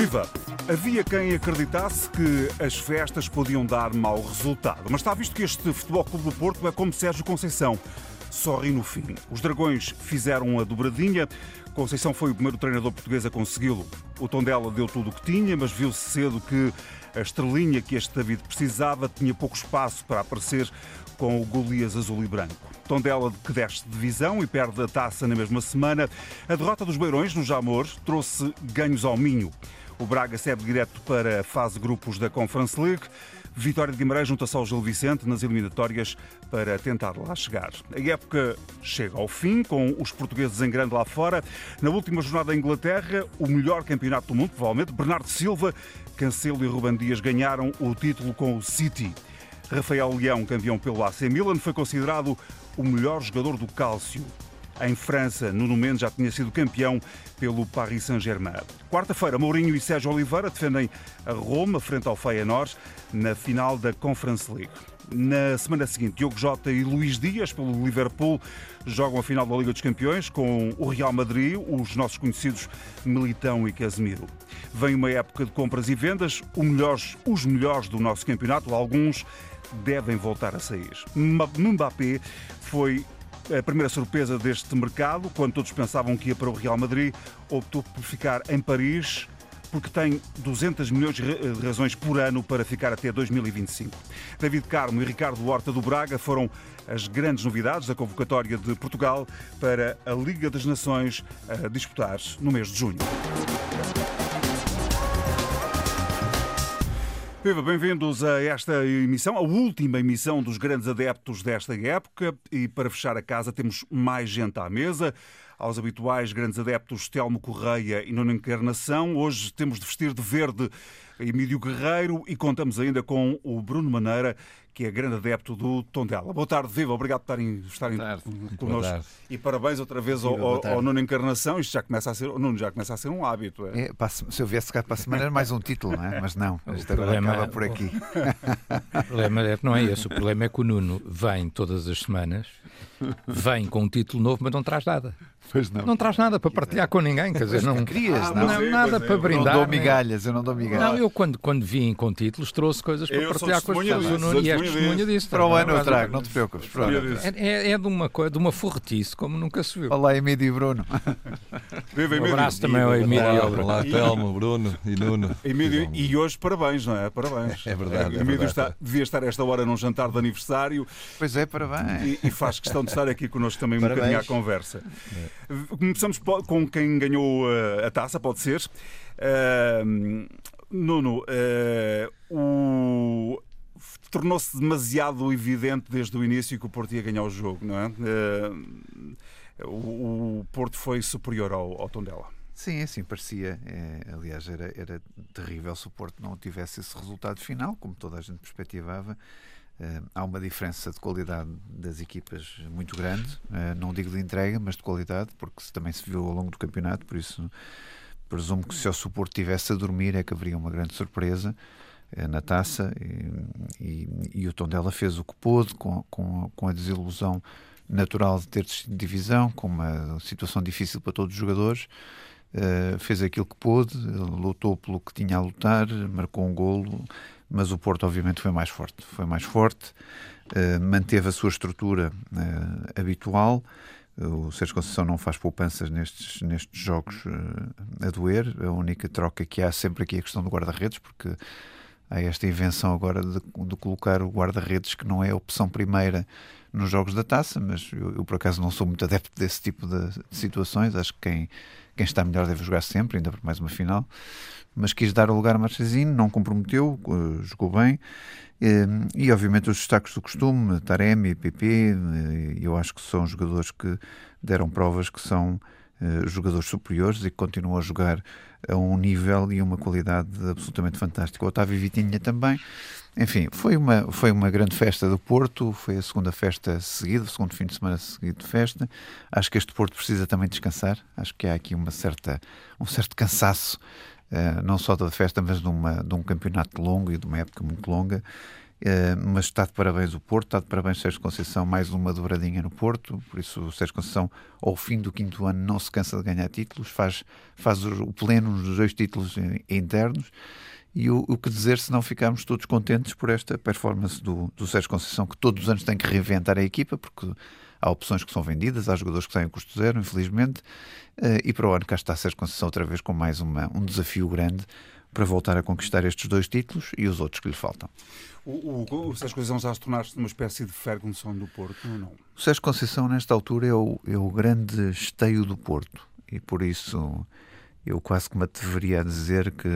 Viva! Havia quem acreditasse que as festas podiam dar mau resultado, mas está visto que este Futebol Clube do Porto é como Sérgio Conceição. Sorri no fim. Os dragões fizeram a dobradinha. Conceição foi o primeiro treinador português a consegui-lo. O Tondela deu tudo o que tinha, mas viu-se cedo que a estrelinha que este David precisava tinha pouco espaço para aparecer com o Golias azul e branco. Tondela que desce de divisão e perde a taça na mesma semana. A derrota dos Beirões no Jamor trouxe ganhos ao Minho. O Braga segue direto para a fase grupos da Conference League. Vitória de Guimarães junta-se ao Gil Vicente nas eliminatórias para tentar lá chegar. A época chega ao fim, com os portugueses em grande lá fora. Na última jornada da Inglaterra, o melhor campeonato do mundo, provavelmente, Bernardo Silva, Cancelo e Ruban Dias ganharam o título com o City. Rafael Leão, campeão pelo AC Milan, foi considerado o melhor jogador do Cálcio. Em França, Nuno Mendes já tinha sido campeão pelo Paris Saint-Germain. Quarta-feira, Mourinho e Sérgio Oliveira defendem a Roma frente ao Feyenoord na final da Conference League. Na semana seguinte, Diogo Jota e Luís Dias, pelo Liverpool, jogam a final da Liga dos Campeões com o Real Madrid, os nossos conhecidos Militão e Casemiro. Vem uma época de compras e vendas, os melhores do nosso campeonato, alguns devem voltar a sair. Mbappé foi a primeira surpresa deste mercado, quando todos pensavam que ia para o Real Madrid, optou por ficar em Paris porque tem 200 milhões de razões por ano para ficar até 2025. David Carmo e Ricardo Horta do Braga foram as grandes novidades da convocatória de Portugal para a Liga das Nações a disputar no mês de junho. Viva, bem-vindos a esta emissão, a última emissão dos grandes adeptos desta época. E para fechar a casa, temos mais gente à mesa. Aos habituais grandes adeptos Telmo Correia e Nuno Encarnação. Hoje temos de vestir de verde Emílio Guerreiro e contamos ainda com o Bruno Maneira, que é grande adepto do Tondela. Boa tarde, Viva, obrigado por estarem, estarem connosco. E parabéns outra vez ao, ao, ao, Nuno Encarnação. Isto já começa a ser, Nuno, já começa a ser um hábito. É? É, se eu viesse cá para a semana era mais um título, não é? Mas não, isto agora acaba por aqui. O problema é, não é esse, o problema é que o Nuno vem todas as semanas, vem com um título novo, mas não traz nada. Pois não. Não traz nada para partilhar com ninguém, quer dizer, não, querias, ah, não, não nada é, para brindar. Não dou migalhas, eu não dou migalhas. Não, eu quando, quando vim com títulos trouxe coisas para eu partilhar com as pessoas. E és testemunha disso. Para o ano eu trago, não te preocupes. É, é, é, de, uma, de uma forretice como nunca se viu. Olá, Emílio e Bruno. Um abraço também ao Emílio. Olá, Telmo, Bruno e Nuno. Emílio, e hoje parabéns, não é? Parabéns. É verdade. É Emílio está, devia estar esta hora num jantar de aniversário. Pois é, parabéns. E, e faz questão de estar aqui connosco também um bocadinho à conversa. Começamos com quem ganhou eh, a taça, pode ser. Uh, Nuno, uh, o tornou-se demasiado evidente desde o início que o Porto ia ganhar o jogo, não é? Uh, o, Porto foi superior ao, ao Tondela. Sim, assim parecia. É, aliás, era, era terrível se o Porto não tivesse esse resultado final, como toda a gente perspectivava. Uh, há uma diferença de qualidade das equipas muito grande, uh, não digo de entrega, mas de qualidade, porque também se viu ao longo do campeonato, por isso presumo que se o suporte tivesse a dormir é que haveria uma grande surpresa uh, na taça e, e, e, o Tondela fez o que pôde com, com, com a desilusão natural de ter divisão, com uma situação difícil para todos os jogadores. fez aquilo que pôde, lutou pelo que tinha a lutar, marcou um golo, mas o Porto obviamente foi mais forte, foi mais forte, uh, manteve a sua estrutura uh, habitual. O Sérgio Conceição não faz poupanças nestes, nestes jogos uh, a doer. A única troca que há sempre aqui é a questão do guarda-redes, porque há esta invenção agora de, de colocar o guarda-redes, que não é a opção primeira nos jogos da taça, mas eu, eu, por acaso não sou muito adepto desse tipo de, situações. Acho que quem, quem está melhor deve jogar sempre, ainda por mais uma final mas quis dar o lugar a Marchesino, não comprometeu, uh, jogou bem. Uh, e obviamente os destaques do costume, Taremi, PP, uh, eu acho que são jogadores que deram provas que são jogadores superiores e que continuam a jogar a um nível e uma qualidade absolutamente fantástica. O Otávio Vitinha também. Enfim, foi uma, foi uma grande festa do Porto, foi a segunda festa seguida, o segundo fim de semana seguido de festa. Acho que este Porto precisa também descansar. Acho que há aqui uma certa, um certo cansaço uh, não só da festa, mas de, uma, de um campeonato longo e de uma época muito longa. Uh, mas está de parabéns o Porto, está de parabéns Sérgio Conceição, mais uma dobradinha no Porto, por isso o Sérgio Conceição, ao fim do quinto ano, não se cansa de ganhar títulos, faz, faz o, pleno dos dois títulos internos. E o, o, que dizer se não ficarmos todos contentes por esta performance do, do Sérgio Conceição, que todos os anos tem que reinventar a equipa, porque há opções que são vendidas, há jogadores que saem a custo zero, infelizmente, uh, e para o ano cá está Sérgio Conceição outra vez com mais uma, um desafio grande para voltar a conquistar estes dois títulos e os outros que lhe faltam. O, o, o Sérgio Conceição já se tornaste uma espécie de Ferguson do Porto, ou não? O Sérgio Conceição, nesta altura, é o, é o grande esteio do Porto e por isso eu quase que me atreveria a dizer que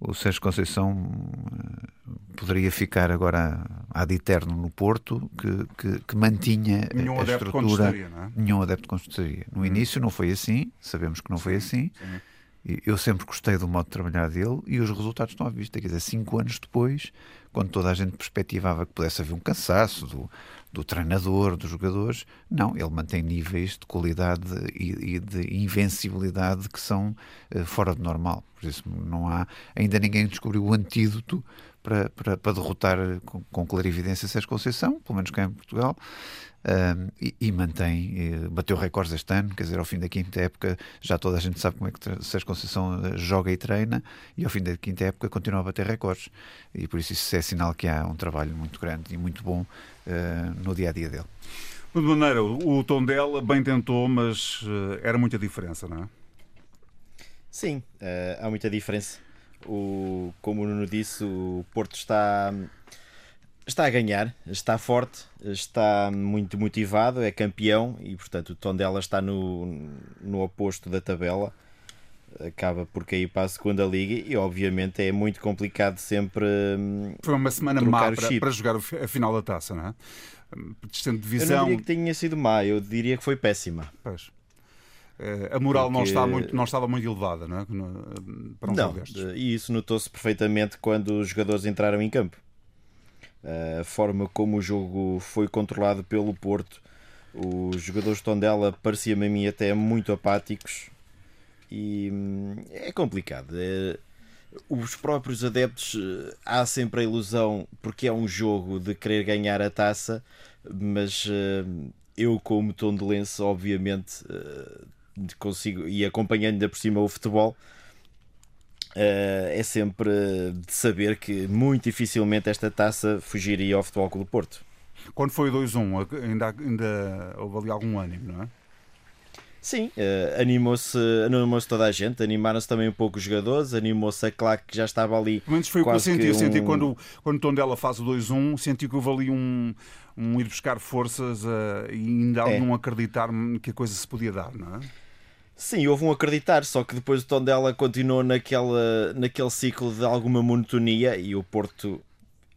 o Sérgio Conceição eh, poderia ficar agora ad eterno no Porto, que, que, que mantinha nenhum a estrutura. Não é? Nenhum adepto de consultoria. No hum. início não foi assim, sabemos que não foi assim. Sim. Eu sempre gostei do modo de trabalhar dele e os resultados estão à vista. Quer dizer, cinco anos depois, quando toda a gente perspectivava que pudesse haver um cansaço do, do treinador, dos jogadores, não, ele mantém níveis de qualidade e, e de invencibilidade que são uh, fora do normal. Por isso, não há. Ainda ninguém descobriu o antídoto para, para, para derrotar com, com clarividência Sérgio Conceição, pelo menos cá em Portugal e, e, mantém, e bateu recordes este ano, quer dizer, ao fim da quinta época já toda a gente sabe como é que Sérgio Conceição eh, joga e treina e ao fim da quinta época continua a bater recordes e por isso isso é sinal que há um trabalho muito grande e muito bom uh, no dia a dia dele. De maneira, o tom dela bem tentou, mas uh, era muita diferença, não é? Sim, uh, há muita diferença. O, como o Nuno disse, o Porto está está a ganhar, está forte, está muito motivado, é campeão e, portanto, o tom dela está no, no oposto da tabela. Acaba por cair para a segunda liga e, obviamente, é muito complicado sempre. Hum, Foi uma semana má para, para, jogar a final da taça, não é? Distante divisão. Eu não diria que tenha sido má, eu diria que foi péssima. Pois. Eh, a moral Porque... não, está muito, não estava muito elevada, não é? Para um não, e isso notou-se perfeitamente quando os jogadores entraram em campo a forma como o jogo foi controlado pelo Porto. Os jogadores de Tondela pareciam-me a mim até muito apáticos e hum, é complicado. É, os próprios adeptos há sempre a ilusão, porque é um jogo de querer ganhar a taça, mas eh, eu, como tondelense, obviamente eh, consigo, e acompanhando ainda por cima o futebol, é sempre de saber que muito dificilmente esta taça fugiria ao Futebol Clube do Porto. Quando foi 2-1, ainda, ainda houve ali algum ânimo, não é? Sim, uh, animou-se animou toda a gente, animaram-se também um pouco os jogadores, animou-se a claque que já estava ali. Pelo menos foi o que eu senti. Eu senti quando, quando o Tondela faz o 2-1, senti que houve ali um, um ir buscar forças uh, e ainda é. algum acreditar que a coisa se podia dar, não é? Sim, houve um acreditar, só que depois o tom dela continuou naquela, naquele ciclo de alguma monotonia e o Porto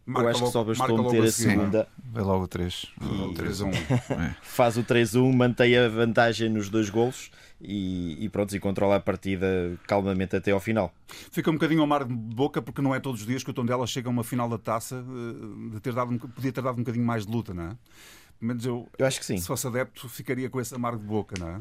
Marca eu acho que só bastou meter a, a segunda. Vai logo o 3. E... 3 1. É. Faz o 3-1, mantém a vantagem nos dois golos e, e, pronto, e controla a partida calmamente até ao final. Fica um bocadinho ao mar de boca porque não é todos os dias que o Tondela chega a uma final da taça eh, de ter dado, podia ter dado um bocadinho mais de luta, não é? Menos eu, eu acho que sim. Se fosse adepto, ficaria com esse amargo de boca, não é?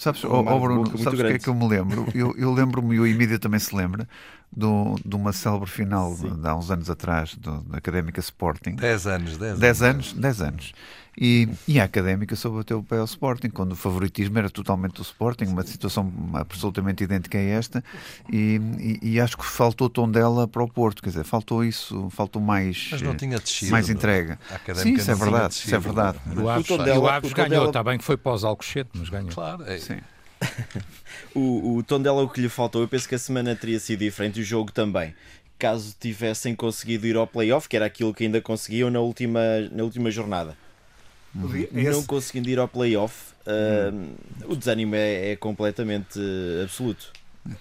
Sabes, oh, Bruno, sabes o que é que eu me lembro? Eu, eu lembro-me, e o Emília também se lembra, do, de uma célebre final de, de, há uns anos atrás, do, da Académica Sporting. 10 anos, 10 anos. 10 anos, 10 anos. E, e a Académica soube o pé ao Sporting, quando o favoritismo era totalmente do Sporting, uma situação absolutamente idêntica a esta, e, e, e acho que faltou o tom dela para o Porto, quer dizer, faltou isso, faltou mais, Mas não tinha descido, mais entrega. Sim, isso é verdade, isso é verdade. O Aves, o Aves ganhou, está bem que foi pós Alcochete, mas ganhou. Claro, é. Sim. O, o tom dela o que lhe faltou, eu penso que a semana teria sido diferente, o jogo também caso tivessem conseguido ir ao playoff, que era aquilo que ainda conseguiam na última, na última jornada. Esse... Não conseguindo ir ao playoff, uh, o desânimo é, é completamente uh, absoluto.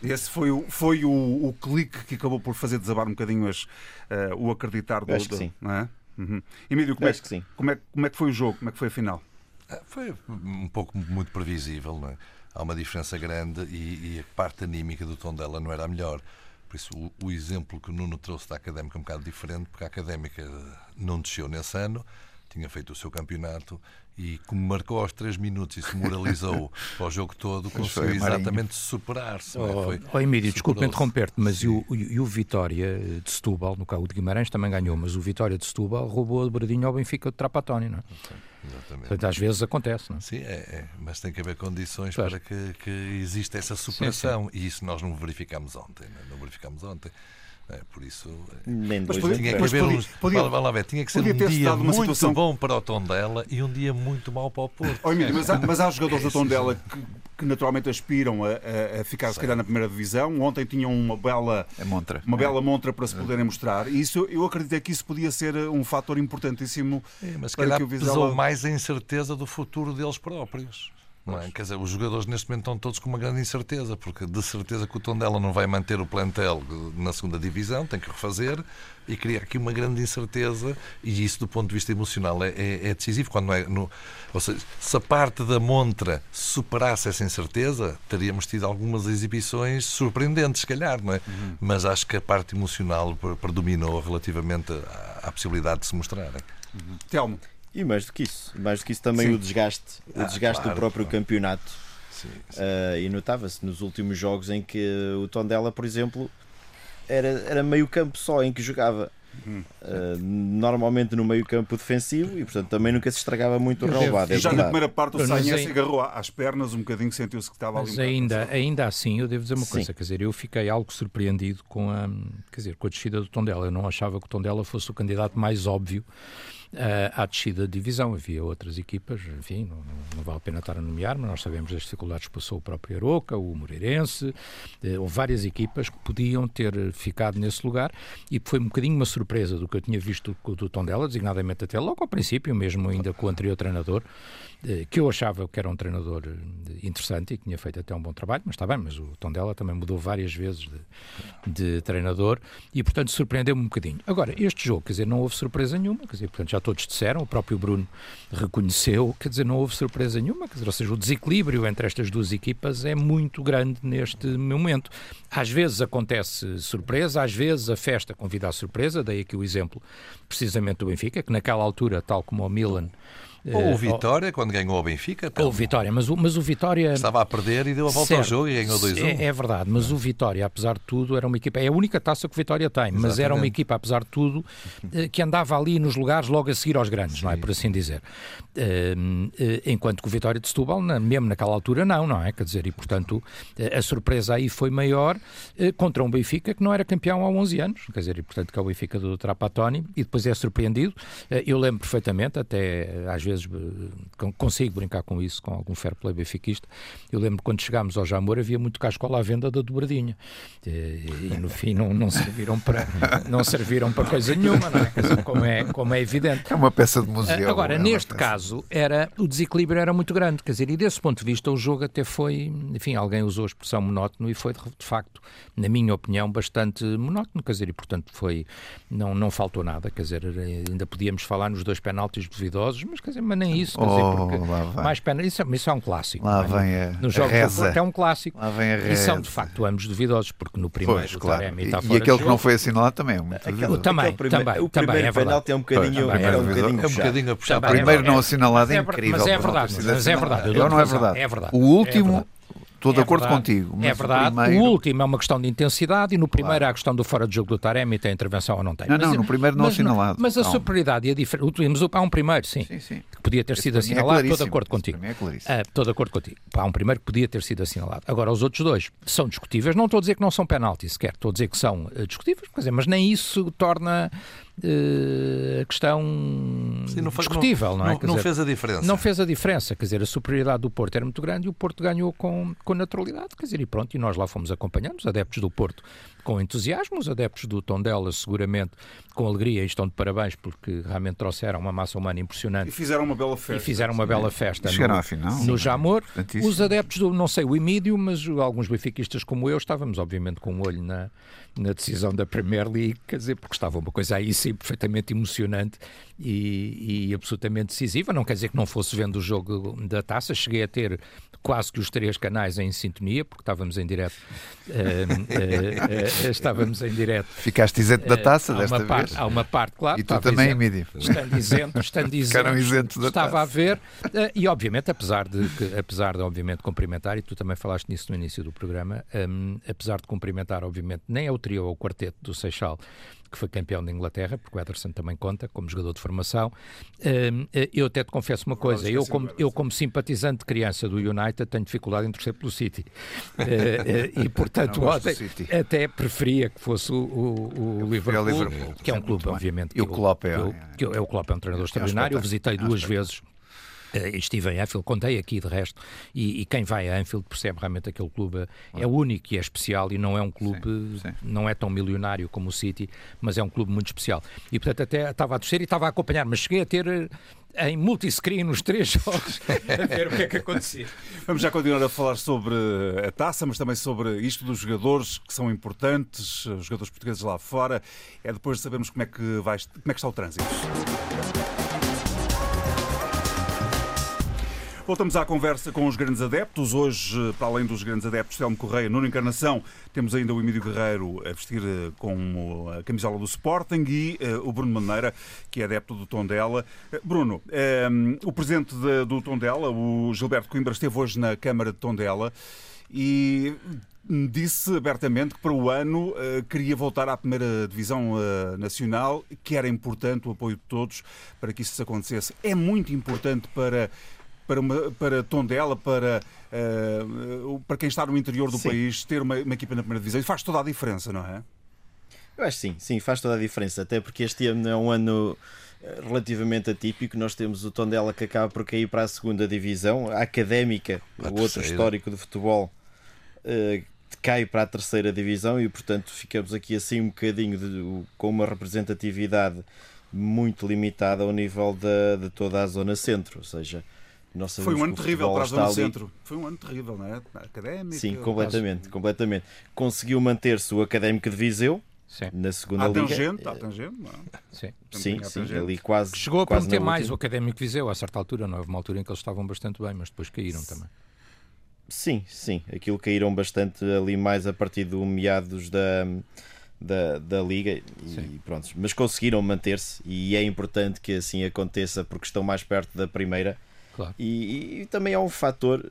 Esse foi, o, foi o, o clique que acabou por fazer desabar um bocadinho as, uh, o acreditar do. Eu acho que sim. Não é? Uhum. Emílio, como é, que, sim. Como, é, como é que foi o jogo? Como é que foi a final? Ah, foi um pouco muito previsível, não é? Há uma diferença grande e, e a parte anímica do tom dela não era a melhor. Por isso, o, o, exemplo que o Nuno trouxe da académica é um bocado diferente, porque a académica não desceu nesse ano, tinha feito o seu campeonato e como marcou aos 3 minutos e se moralizou para o jogo todo, conseguiu exatamente superar-se. É? Oh, oh, Emílio, desculpa interromper-te, mas e o, e o, Vitória de Setúbal, no caso de Guimarães também ganhou, mas o Vitória de Setúbal roubou a dobradinha ao Benfica de Trapatoni, não é? Exatamente. Portanto, às vezes acontece, não é? Sim, é, é. mas tem que haver condições claro. para que, que exista essa superação sim, sim. e isso nós não verificamos ontem, não, é? não verificamos ontem. É, por isso. Nem mas podia, tinha que haver uns, podia, lá ver, tinha que ser um dia muito situação... bom para o Tondela e um dia muito mau para o Porto. Oh, Emílio, mas, há, mas há jogadores do Tondela que, que naturalmente aspiram a, a ficar, Sei. se calhar, na primeira divisão. Ontem tinham uma bela, é montra. uma bela montra para se é. poderem mostrar. E isso, eu acredito que isso podia ser um fator importantíssimo. É, mas para calhar que o Vizela... pesou mais a incerteza do futuro deles próprios. É? Quer dizer, os jogadores neste momento estão todos com uma grande incerteza, porque de certeza que o Tondela não vai manter o plantel na segunda divisão, tem que refazer e cria aqui uma grande incerteza e isso do ponto de vista emocional é, é, é decisivo. Quando é no, ou seja, se a parte da montra superasse essa incerteza, teríamos tido algumas exibições surpreendentes, se calhar, não é? Uhum. Mas acho que a parte emocional predominou relativamente à, à possibilidade de se mostrar. Uhum. Telmo. E mais do que isso, mais do que isso também sim. o desgaste, o ah, desgaste claro, do próprio claro. campeonato. Sim, sim. Uh, e notava-se nos últimos jogos em que o Tondela, por exemplo, era, era meio campo só em que jogava. Uh, normalmente no meio campo defensivo e portanto também nunca se estragava muito o relevado. É já na primeira parte o Sanhas se agarrou às pernas um bocadinho, sentiu-se que estava ali. Mas ainda, ainda assim, eu devo dizer uma coisa, Sim. quer dizer, eu fiquei algo surpreendido com a, quer dizer, com a descida do Tondela. Eu não achava que o Tondela fosse o candidato mais óbvio à descida de divisão. Havia outras equipas, enfim, não, não, vale a pena estar a nomear, mas nós sabemos das dificuldades que passou o próprio Aroca, o Moreirense, houve várias equipas que podiam ter ficado nesse lugar e foi um bocadinho uma surpresa do que eu tinha visto do, do Tondela, designadamente até logo ao princípio, mesmo ainda com o anterior treinador, que eu achava que era um treinador interessante e que tinha feito até um bom trabalho, mas está bem, mas o Tondela também mudou várias vezes de, de treinador e, portanto, surpreendeu-me um bocadinho. Agora, este jogo, quer dizer, não houve surpresa nenhuma, quer dizer, portanto, já todos disseram, o próprio Bruno reconheceu, quer dizer, não houve surpresa nenhuma, quer dizer, ou seja, o desequilíbrio entre estas duas equipas é muito grande neste momento. Às vezes acontece surpresa, às vezes a festa convida à surpresa, daí aqui o exemplo precisamente do Benfica, que naquela altura, tal como o Milan, ou o eh, Vitória, quando ganhou o Benfica. Ou o Vitória, mas o, mas o Vitória. Estava a perder e deu a volta certo, ao jogo e ganhou 2-1. É, é, verdade, mas o Vitória, apesar de tudo, era uma equipa. É a única taça que o Vitória tem, Exatamente. mas era uma equipa, apesar de tudo, eh, que andava ali nos lugares logo a seguir aos grandes, Sim. não é? Por assim dizer. Ehm, eh, enquanto que o Vitória de Setúbal, mesmo naquela altura, não, não é? Quer dizer, e portanto, a surpresa aí foi maior contra um Benfica que não era campeão há 11 anos, quer dizer, e portanto, que é o Benfica do Trapattoni, e depois é surpreendido. Eu lembro perfeitamente, até às vezes consigo brincar com isso, com algum fair play benfiquista. Eu lembro quando chegámos ao Jamor havia muito cascola à venda da dobradinha. E, e no fim não, não, serviram para, não serviram para coisa nenhuma, não é? como, é, como é evidente. É uma peça de museu. Agora, é neste caso, era, o desequilíbrio era muito grande, quer dizer, e desse ponto de vista o jogo até foi, enfim, alguém usou a expressão monótono e foi de, de facto, na minha opinião, bastante monótono, quer dizer, e portanto foi, não, não faltou nada, quer dizer, ainda podíamos falar nos dois penaltis duvidosos, mas quer dizer, mas nem isso, quer dizer, oh, porque mais pena, isso, é, isso é um clássico. Lá é? vem a, no jogo reza. é um clássico. Lá vem a reza. E são de facto ambos duvidosos, porque no primeiro pois, claro. Taremi está fora E aquele que não foi assinalado também é muito aquele, também, aquele também, o primeiro é penalti é um bocadinho, é, um bocadinho, é um bocadinho a puxar. O primeiro não assinalado é incrível. Mas é verdade, mas é verdade. Não é verdade. É verdade. O último Estou de é acordo verdade, contigo. é verdade. O, primeiro... o, último é uma questão de intensidade e no primeiro claro. há a questão do fora de jogo do Taremi, tem intervenção ou não tem. Não, mas, não, no primeiro não mas, assinalado. Mas a superioridade e a diferença. Há um primeiro, sim, sim, sim. que podia ter Esse sido é assinalado. É estou de acordo contigo. É ah, estou de acordo contigo. Há um primeiro que podia ter sido assinalado. Agora, os outros dois são discutíveis. Não estou a dizer que não são penaltis sequer. Estou a dizer que são uh, discutíveis, mas nem isso torna uh, a questão Sim, não faz, discutível, não, não é? Não, não dizer, fez a diferença. Não fez a diferença, quer dizer, a superioridade do Porto era muito grande e o Porto ganhou com, com naturalidade, quer dizer, e pronto, e nós lá fomos acompanhando, os adeptos do Porto com entusiasmo, os adeptos do Tondela seguramente com alegria e estão de parabéns porque realmente trouxeram uma massa humana impressionante. E fizeram uma bela festa. E fizeram uma bela festa Chegaram no, à final. no Jamor. Os adeptos do, não sei, o Emídio, mas alguns benfiquistas como eu estávamos obviamente com um olho na, na decisão da Premier League, quer dizer, porque estava uma coisa aí assim perfeitamente emocionante e, e, absolutamente decisiva. Não quer dizer que não fosse vendo o jogo da taça. Cheguei a ter quase que os três canais em sintonia, porque estávamos em direto. Uh, uh, uh, estávamos em direto. Ficaste isento da taça desta vez? Parte, há uma parte, claro. E tu também, Mídia. Estando isento, estando isento. Da Estava taça. a ver. e, obviamente, apesar de, que, apesar de, obviamente, cumprimentar, e tu também falaste nisso no início do programa, um, apesar de cumprimentar, obviamente, nem é o trio ou o quarteto do Seixal, que foi campeão da Inglaterra, porque o Ederson também conta como jogador de formação. Hum, eh, eu até te confesso uma coisa, eu como, eu como simpatizante de criança do United tenho dificuldade em torcer pelo City. Eh, eh, e portanto ontem, até preferia que fosse o, o, o Liverpool, Liverpool, que é um clube, obviamente. E o Klopp é, que eu, é o Klopp é um treinador extraordinário. Eu visitei duas vezes estive em Anfield, contei aqui de resto, e, e, quem vai a Anfield percebe realmente aquele clube é único e é especial e não é um clube, sim, sim. não é tão milionário como o City, mas é um clube muito especial. E portanto até estava a torcer e estava a acompanhar, mas cheguei a ter eh, em multiscreen nos três jogos a ver o que é que acontecia. Vamos já continuar a falar sobre a taça, mas também sobre isto dos jogadores que são importantes, os jogadores portugueses lá fora. É depois de sabermos como é que, vai, como é que está o trânsito. Voltamos à conversa com os grandes adeptos. Hoje, para além dos grandes adeptos, Telmo Correia, Nuno Encarnação, temos ainda o Emílio Guerreiro a vestir eh, com a camisola do Sporting e uh, o Bruno Maneira, que é adepto do Tondela. Bruno, o presidente de, do Tondela, o Gilberto Coimbra, esteve hoje na Câmara de Tondela e disse abertamente que para o ano queria voltar à primeira divisão nacional, que era importante o apoio de todos para que isso acontecesse. É muito importante para para, uma, para Tondela, para, uh, para quem está no interior do sim. país, ter uma, uma equipa na primeira divisão. E faz toda a diferença, não é? Eu acho que sim, sim, faz toda a diferença. Até porque este ano é um ano eh, relativamente atípico. Nós temos o Tondela que acaba por cair para a segunda divisão, a Académica, a o outro histórico de futebol, uh, cai para a terceira divisão e, portanto, ficamos aqui assim um bocadinho de, com uma representatividade muito limitada ao nível da, de toda a zona centro. Ou seja, foi um ano terrível para a Zona Centro. Foi um ano terrível, não é? Académico. Sim, completamente, caso... completamente. Conseguiu manter-se o Académico de Viseu. Sim. Na segunda liga. Tangente, à tangente, não é? Sim, sim, sim ali quase. Chegou a prometer mais o Académico Viseu a certa altura, não houve uma altura em que eles estavam bastante bem, mas depois caíram também. Sim, sim, aquilo caíram bastante ali mais a partir do meados da, da, da liga e sim. pronto, mas conseguiram manter-se e é importante que assim aconteça porque estão mais perto da primeira Claro. E, e, também há um fator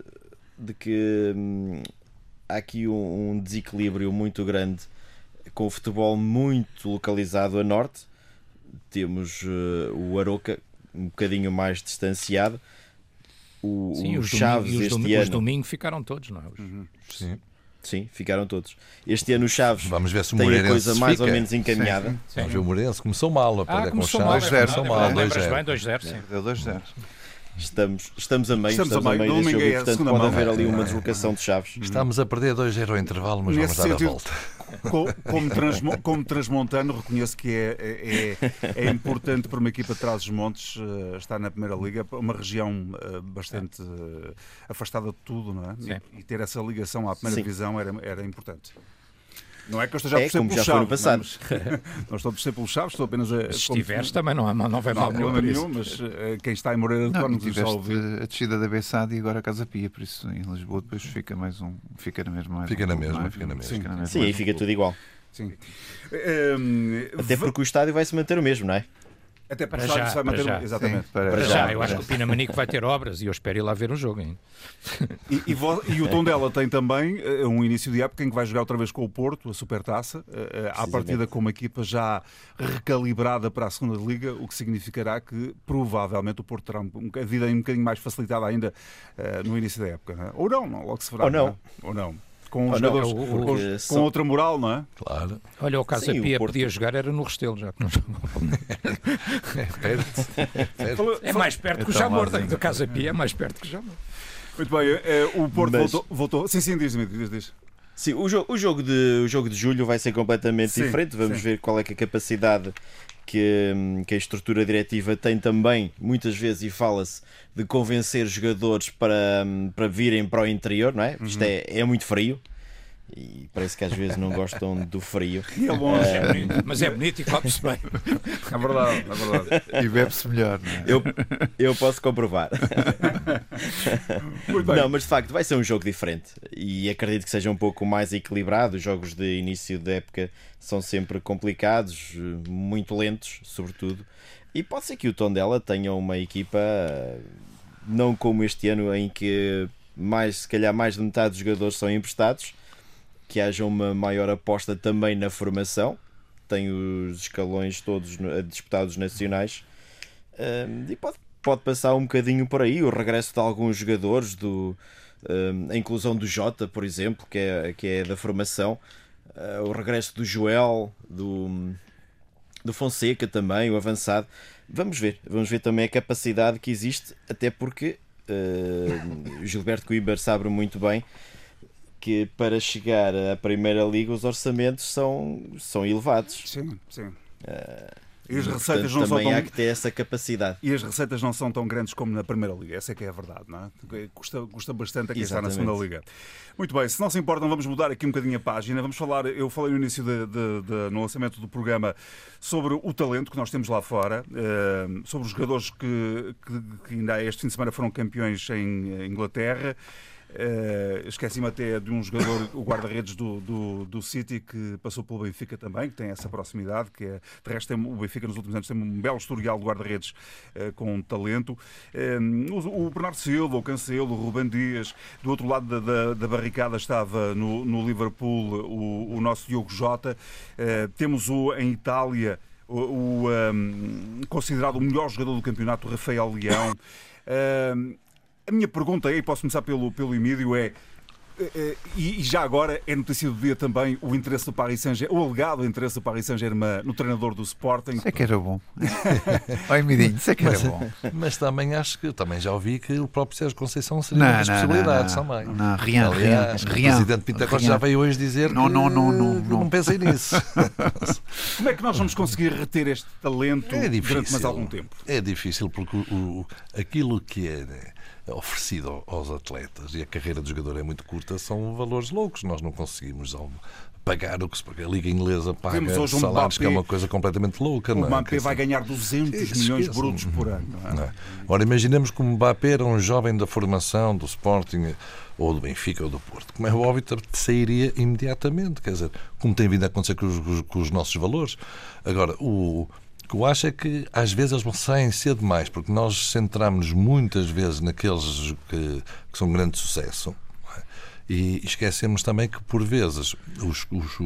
de que hum, há aqui um, um, desequilíbrio muito grande com o futebol muito localizado a norte. Temos uh, o Aroca um bocadinho mais distanciado. O, Sim, os Chaves domingos, este ano. Os domingos ficaram todos, não é? Uhum. Sim. Sim, ficaram todos. Este ano o Chaves Vamos ver se o tem a coisa mais fica. ou menos encaminhada. Sim, sim. Vamos ver o Moreirense. Começou mal, ah, começou mal, 2-0. Começou mal, 2-0. 2-0, Deu 2-0. Estamos, estamos a meio, estamos, estamos a meio, meio deste jogo, é portanto pode mão. haver ali uma deslocação de chaves. Estamos a perder 2-0 ao intervalo, mas Nesse vamos dar sentido, a volta. Como, transmo, como transmontano, reconheço que é, é, é, importante para uma equipa de Trás-os-Montes uh, estar na Primeira Liga, uma região uh, bastante uh, afastada de tudo, não é? E, e, ter essa ligação à Primeira Sim. Divisão era, era importante. Não é que eu esteja a é, como pelo já foi no passado. Não, estou a torcer pelo Chaves, estou apenas a. Se estiveres também não, não, não vai mal nenhum, nenhum mas uh, quem está em Moreira de Cónegos já ouviu. a descida da Bessade e agora a Casa Pia, por isso em Lisboa depois fica mais um. Fica na mesma. Fica na mesma, fica na mesma. Sim, Sim aí fica tudo igual. Sim. Um, Até porque o estádio vai se manter o mesmo, não é? Até para, para já, se vai manter. Já. Exatamente. Sim, para, para, já. já. Eu acho que o Pinamanico vai ter obras e eu espero ir lá ver um jogo ainda. E, e, e o Tondela tem também uh, um início de época em que vai jogar outra vez com o Porto, a Supertaça, uh, à partida com uma equipa já recalibrada para a segunda Liga, o que significará que provavelmente o Porto terá um, a vida um bocadinho mais facilitada ainda uh, no início da época. Não é? Ou não, não, logo se verá. Ou não. não é? Ou não com, os jogadores, não, o, com, com, outra moral, não é? Claro. Olha, o Casa Sim, Pia o Porto... podia jogar era no Restelo, já que não é, perto. é mais perto que o Jamor, do Casa Pia é mais perto que o Jamor. Muito bem, é, o Porto Mas... voltou, voltou. Sim, sim, diz-me, diz, diz. Sim, o jogo, o, jogo de, o jogo de julho vai ser completamente sim, diferente. Vamos sim. ver qual é, é a capacidade que, que, a estrutura diretiva tem também, muitas vezes, e fala-se de convencer jogadores para, para virem para o interior, não é? Uhum. Isto é, é muito frio. E parece que às vezes não gostam do frio. E é longe, é bonito, mas é bonito e come-se bem. É verdade, é verdade. E bebe-se melhor, não é? Eu, eu posso comprovar. Não, mas de facto vai ser um jogo diferente e acredito que seja um pouco mais equilibrado. Os jogos de início da época são sempre complicados, muito lentos, sobretudo. E pode ser que o Tondela tenha uma equipa não como este ano em que mais, se calhar mais de metade dos jogadores são emprestados que haja uma maior aposta também na formação. Tem os escalões todos disputados nacionais e pode, pode passar um bocadinho por aí. O regresso de alguns jogadores, do, a inclusão do Jota, por exemplo, que é, que é da formação, ah, o regresso do Joel, do, do Fonseca também, o avançado. Vamos ver, vamos ver também a capacidade que existe, até porque uh, Gilberto Coimbra sabe muito bem que para chegar à Primeira Liga os orçamentos são, são elevados. Sim, sim. Uh, e as receitas portanto, não também são tão... há que ter essa capacidade. E as receitas não são tão grandes como na Primeira Liga. Essa é que é a verdade, não é? Custa, custa bastante a quem está na Segunda Liga. Muito bem, se não se importam, vamos mudar aqui um bocadinho a página. Vamos falar, eu falei no início, de, de, de, no lançamento do programa, sobre o talento que nós temos lá fora, uh, sobre os jogadores que, que, que ainda este fim de semana foram campeões em Inglaterra. Uh, Esqueci-me até de um jogador, o guarda-redes do, do, do, City, que passou pelo Benfica também, que tem essa proximidade, que é, de resto, tem, o Benfica nos últimos anos tem um belo historial de guarda-redes uh, com talento. Uh, o, o, Bernardo Silva, o Cancelo, o Ruben Dias, do outro lado da, da, da barricada estava no, no Liverpool o, o, nosso Diogo Jota. temos o, em Itália o, o um, considerado o melhor jogador do campeonato, Rafael Leão. A minha pergunta e posso começar pelo, pelo Emílio, é eh, eh, e já agora é notícia do dia também o interesse do Paris Saint-Germain, o alegado interesse do Paris Saint-Germain no treinador do Sporting. Isso é que era bom. Oi, Midinho, isso é que era mas, bom. Mas também acho que também já ouvi que o próprio Sérgio Conceição seria não, uma das possibilidades não, também. Não, Rian, Aliás, Rian, o presidente Pinta Costa já veio hoje dizer não, que não, não, não, não, não pensei nisso. Como é que nós vamos conseguir reter este talento é durante mais algum tempo? É difícil porque o, o aquilo que é né, oferecido aos atletas e a carreira do jogador é muito curta, são valores loucos. Nós não conseguimos pagar o que. A Liga Inglesa paga salários, um Mbappé, que é uma coisa completamente louca. O não é? Mbappé vai ganhar 200 milhões brutos por ano. Não é? Ora, imaginemos que o Mbappé era um jovem da formação do Sporting ou do Benfica ou do Porto. Como é óbvio, sairia imediatamente. Quer dizer, como tem vindo a acontecer com os, com os nossos valores. Agora, o que eu acho é que às vezes eles saem cedo demais, porque nós centramos muitas vezes naqueles que, que são um grande sucesso é? e esquecemos também que por vezes os, os,